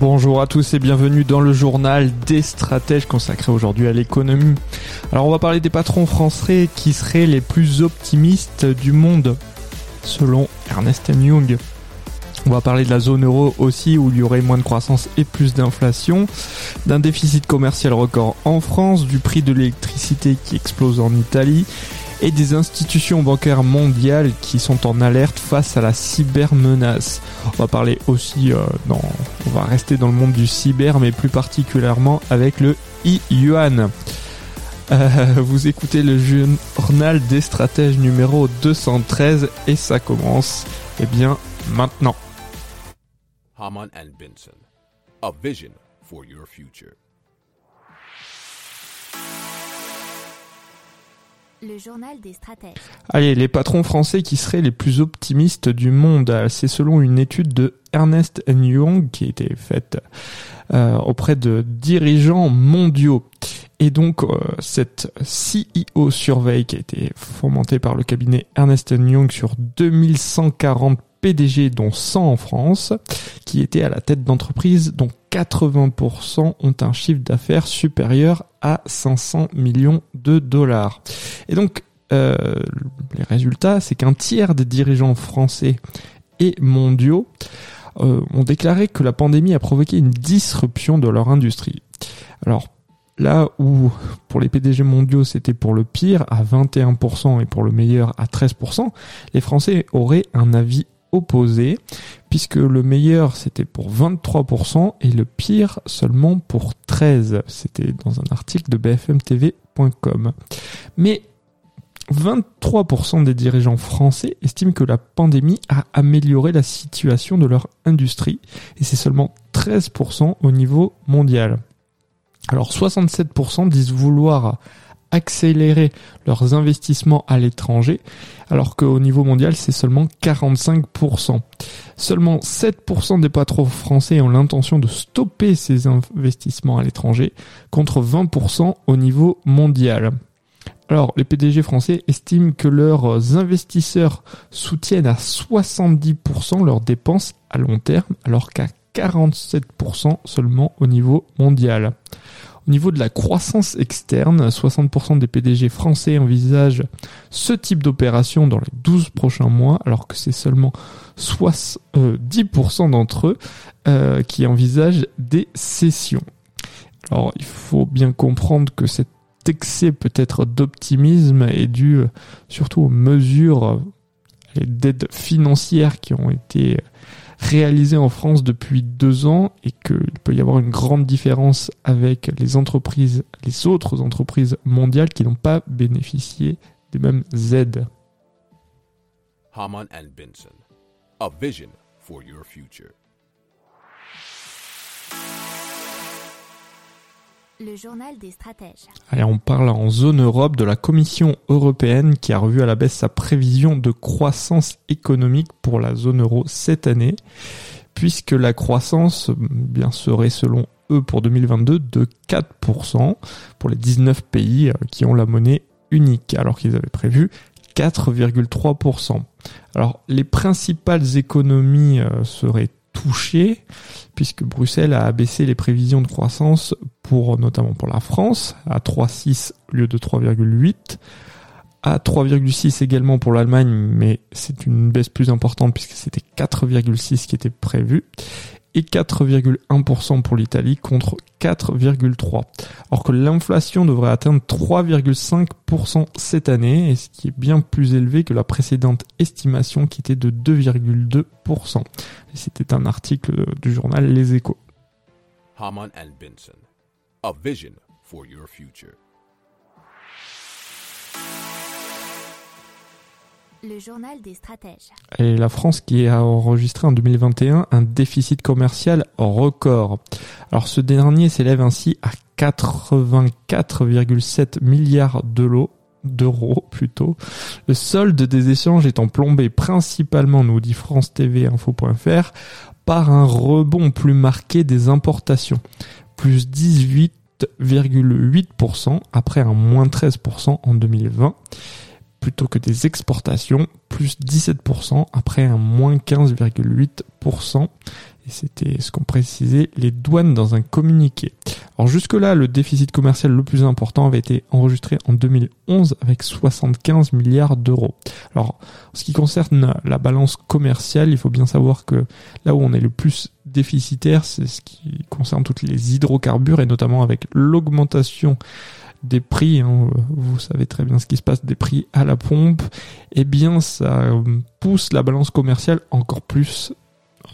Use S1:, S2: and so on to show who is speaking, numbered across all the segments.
S1: Bonjour à tous et bienvenue dans le journal des stratèges consacré aujourd'hui à l'économie. Alors on va parler des patrons français qui seraient les plus optimistes du monde selon Ernest Young. On va parler de la zone euro aussi où il y aurait moins de croissance et plus d'inflation, d'un déficit commercial record en France, du prix de l'électricité qui explose en Italie et des institutions bancaires mondiales qui sont en alerte face à la cybermenace. On va parler aussi, euh, dans, on va rester dans le monde du cyber, mais plus particulièrement avec le e-yuan. Euh, vous écoutez le journal des stratèges numéro 213 et ça commence, eh bien, maintenant.
S2: Haman and Benson, a vision for your future.
S3: Le journal des stratèges.
S1: Allez, les patrons français qui seraient les plus optimistes du monde, c'est selon une étude de Ernest Young qui a été faite euh, auprès de dirigeants mondiaux. Et donc, euh, cette CEO survey qui a été fomentée par le cabinet Ernest Young sur 2140 PDG, dont 100 en France, qui étaient à la tête d'entreprises dont 80% ont un chiffre d'affaires supérieur à 500 millions de dollars. Et donc, euh, les résultats, c'est qu'un tiers des dirigeants français et mondiaux euh, ont déclaré que la pandémie a provoqué une disruption de leur industrie. Alors, là où pour les PDG mondiaux c'était pour le pire à 21% et pour le meilleur à 13%, les Français auraient un avis opposé, puisque le meilleur c'était pour 23% et le pire seulement pour 13%. C'était dans un article de bfmtv.com. Mais 23% des dirigeants français estiment que la pandémie a amélioré la situation de leur industrie et c'est seulement 13% au niveau mondial. Alors 67% disent vouloir accélérer leurs investissements à l'étranger, alors qu'au niveau mondial, c'est seulement 45%. Seulement 7% des patrons français ont l'intention de stopper ces investissements à l'étranger, contre 20% au niveau mondial. Alors, les PDG français estiment que leurs investisseurs soutiennent à 70% leurs dépenses à long terme, alors qu'à 47% seulement au niveau mondial. Au niveau de la croissance externe, 60% des PDG français envisagent ce type d'opération dans les 12 prochains mois, alors que c'est seulement 10% euh, d'entre eux euh, qui envisagent des cessions. Alors il faut bien comprendre que cet excès peut-être d'optimisme est dû euh, surtout aux mesures d'aide financière qui ont été réalisé en France depuis deux ans et qu'il peut y avoir une grande différence avec les entreprises, les autres entreprises mondiales qui n'ont pas bénéficié des mêmes aides.
S2: Haman and a vision for your future.
S3: Le journal des stratèges.
S1: Allez, on parle en zone Europe de la Commission européenne qui a revu à la baisse sa prévision de croissance économique pour la zone euro cette année, puisque la croissance bien serait selon eux pour 2022 de 4% pour les 19 pays euh, qui ont la monnaie unique, alors qu'ils avaient prévu 4,3%. Alors les principales économies euh, seraient touchées puisque Bruxelles a abaissé les prévisions de croissance pour notamment pour la France à 3,6 au lieu de 3,8 à 3,6 également pour l'Allemagne, mais c'est une baisse plus importante puisque c'était 4,6 qui était prévu et 4,1% pour l'Italie contre 4,3%. Alors que l'inflation devrait atteindre 3,5% cette année, et ce qui est bien plus élevé que la précédente estimation qui était de 2,2%. C'était un article du journal Les Échos.
S2: A vision for your future.
S3: Le journal des stratèges.
S1: Et la France qui a enregistré en 2021 un déficit commercial record. Alors ce dernier s'élève ainsi à 84,7 milliards d'euros d'euros plutôt. Le solde des échanges étant plombé principalement, nous dit France TV Info.fr, par un rebond plus marqué des importations, plus 18,8% après un moins 13% en 2020 plutôt que des exportations, plus 17% après un moins 15,8%. Et c'était ce qu'ont précisé les douanes dans un communiqué. Alors jusque-là, le déficit commercial le plus important avait été enregistré en 2011 avec 75 milliards d'euros. Alors, en ce qui concerne la balance commerciale, il faut bien savoir que là où on est le plus déficitaire, c'est ce qui concerne toutes les hydrocarbures et notamment avec l'augmentation des prix, hein, vous savez très bien ce qui se passe, des prix à la pompe, eh bien ça pousse la balance commerciale encore plus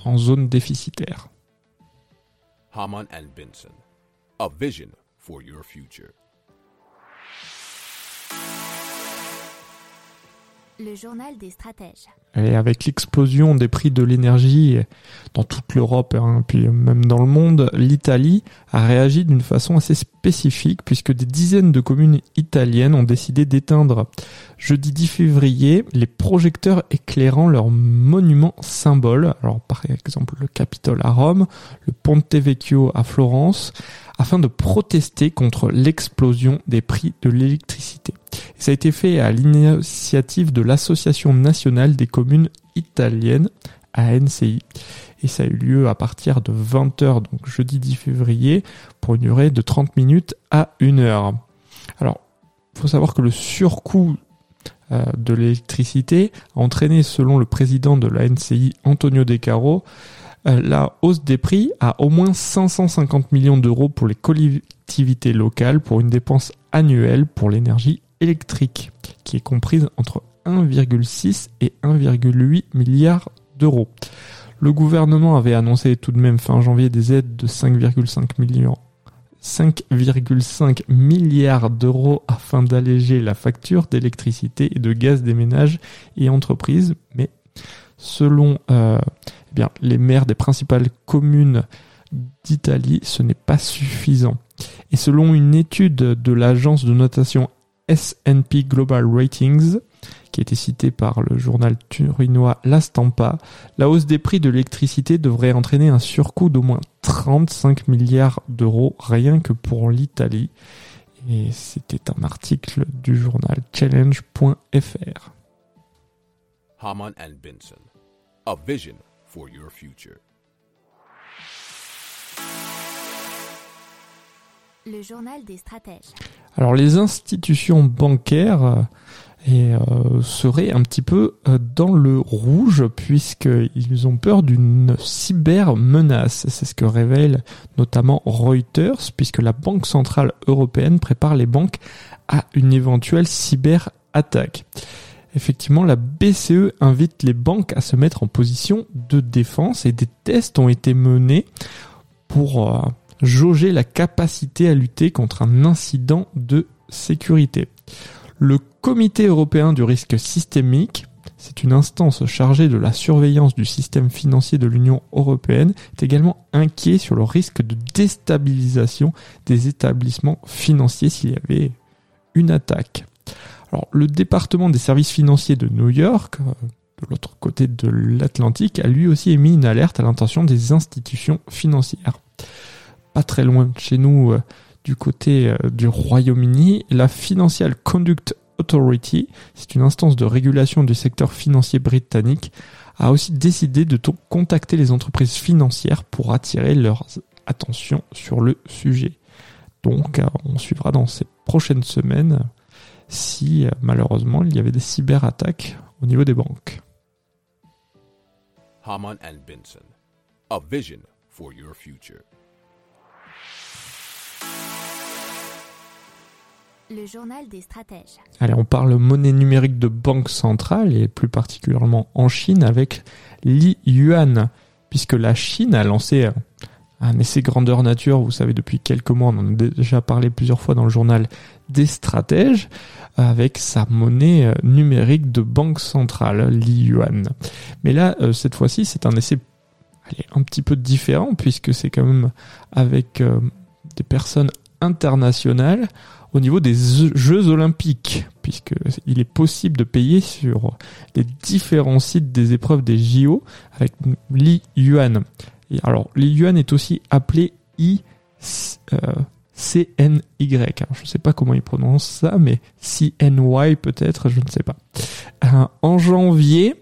S1: en zone déficitaire.
S3: Le journal des stratèges.
S1: Et avec l'explosion des prix de l'énergie dans toute l'Europe, hein, puis même dans le monde, l'Italie a réagi d'une façon assez spécifique puisque des dizaines de communes italiennes ont décidé d'éteindre jeudi 10 février les projecteurs éclairant leurs monuments symboles. Alors par exemple le Capitole à Rome, le Ponte Vecchio à Florence, afin de protester contre l'explosion des prix de l'électricité. Ça a été fait à l'initiative de l'Association nationale des communes italiennes, ANCI. Et ça a eu lieu à partir de 20h, donc jeudi 10 février, pour une durée de 30 minutes à 1 heure. Alors, il faut savoir que le surcoût euh, de l'électricité a entraîné, selon le président de l'ANCI, Antonio De Caro, euh, la hausse des prix à au moins 550 millions d'euros pour les collectivités locales pour une dépense annuelle pour l'énergie électrique, qui est comprise entre 1,6 et 1,8 milliards d'euros. Le gouvernement avait annoncé tout de même fin janvier des aides de 5,5 millions 5,5 milliards d'euros afin d'alléger la facture d'électricité et de gaz des ménages et entreprises, mais selon euh, eh bien, les maires des principales communes d'Italie, ce n'est pas suffisant. Et selon une étude de l'agence de notation S&P Global Ratings, qui a été cité par le journal turinois La Stampa, la hausse des prix de l'électricité devrait entraîner un surcoût d'au moins 35 milliards d'euros rien que pour l'Italie. Et c'était un article du journal challenge.fr.
S2: Haman and Benson. A vision for your future.
S3: Le journal des stratèges.
S1: Alors les institutions bancaires euh, euh, seraient un petit peu euh, dans le rouge puisqu'ils ont peur d'une cyber menace. C'est ce que révèle notamment Reuters puisque la Banque Centrale Européenne prépare les banques à une éventuelle cyber attaque. Effectivement, la BCE invite les banques à se mettre en position de défense et des tests ont été menés pour jauger la capacité à lutter contre un incident de sécurité. Le Comité européen du risque systémique, c'est une instance chargée de la surveillance du système financier de l'Union européenne, est également inquiet sur le risque de déstabilisation des établissements financiers s'il y avait une attaque. Alors, le département des services financiers de New York, euh, de l'autre côté de l'Atlantique, a lui aussi émis une alerte à l'intention des institutions financières pas très loin de chez nous, euh, du côté euh, du Royaume-Uni, la Financial Conduct Authority, c'est une instance de régulation du secteur financier britannique, a aussi décidé de contacter les entreprises financières pour attirer leur attention sur le sujet. Donc, euh, on suivra dans ces prochaines semaines si malheureusement il y avait des cyberattaques au niveau des banques.
S2: Haman and Benson. A vision for your future.
S3: Le journal des stratèges.
S1: Allez, on parle monnaie numérique de banque centrale et plus particulièrement en Chine avec l'I-Yuan, puisque la Chine a lancé un essai grandeur nature, vous savez depuis quelques mois, on en a déjà parlé plusieurs fois dans le journal des stratèges, avec sa monnaie euh, numérique de banque centrale, l'IUAN. Mais là, euh, cette fois-ci, c'est un essai un petit peu différent, puisque c'est quand même avec euh, des personnes internationales au niveau des Jeux olympiques, puisqu'il est possible de payer sur les différents sites des épreuves des JO avec l'IUAN. Alors, l'IUAN est aussi appelé I... CNY. je ne sais pas comment ils prononcent ça, mais CNY peut-être, je ne sais pas. Euh, en janvier,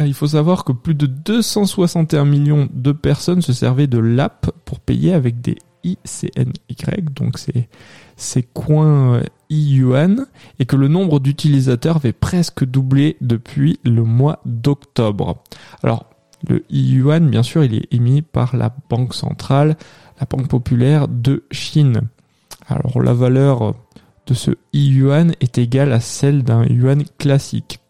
S1: euh, il faut savoir que plus de 261 millions de personnes se servaient de l'app pour payer avec des ICNY, donc c'est ces coins euh, et que le nombre d'utilisateurs avait presque doublé depuis le mois d'octobre. Alors, le IUAN, bien sûr, il est émis par la Banque centrale la Banque populaire de Chine. Alors la valeur de ce yuan est égale à celle d'un yuan classique.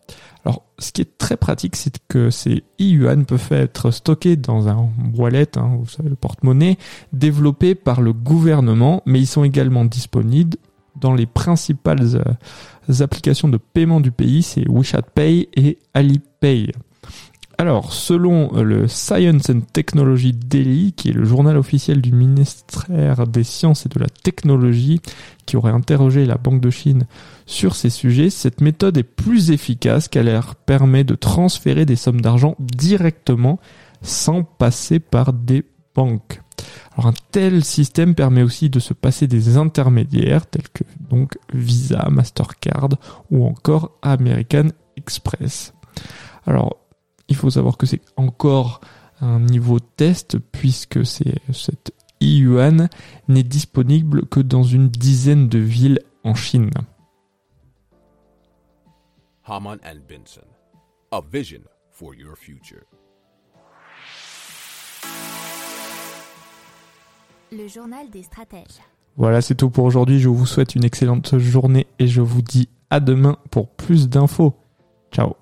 S1: Alors, ce qui est très pratique, c'est que ces yuan peuvent être stockés dans un wallet, hein, vous savez, le porte-monnaie, développé par le gouvernement, mais ils sont également disponibles dans les principales euh, applications de paiement du pays, c'est WeChat Pay et Alipay. Alors, selon euh, le Science and Technology Daily, qui est le journal officiel du ministère des Sciences et de la Technologie, qui aurait interrogé la Banque de Chine sur ces sujets, cette méthode est plus efficace car elle permet de transférer des sommes d'argent directement sans passer par des banques. Alors un tel système permet aussi de se passer des intermédiaires tels que donc Visa, Mastercard ou encore American Express. Alors il faut savoir que c'est encore un niveau test puisque c'est cette yuan n'est disponible que dans une dizaine de villes en Chine.
S2: Haman Benson, a vision for your future.
S3: Le journal des stratèges.
S1: Voilà, c'est tout pour aujourd'hui. Je vous souhaite une excellente journée et je vous dis à demain pour plus d'infos. Ciao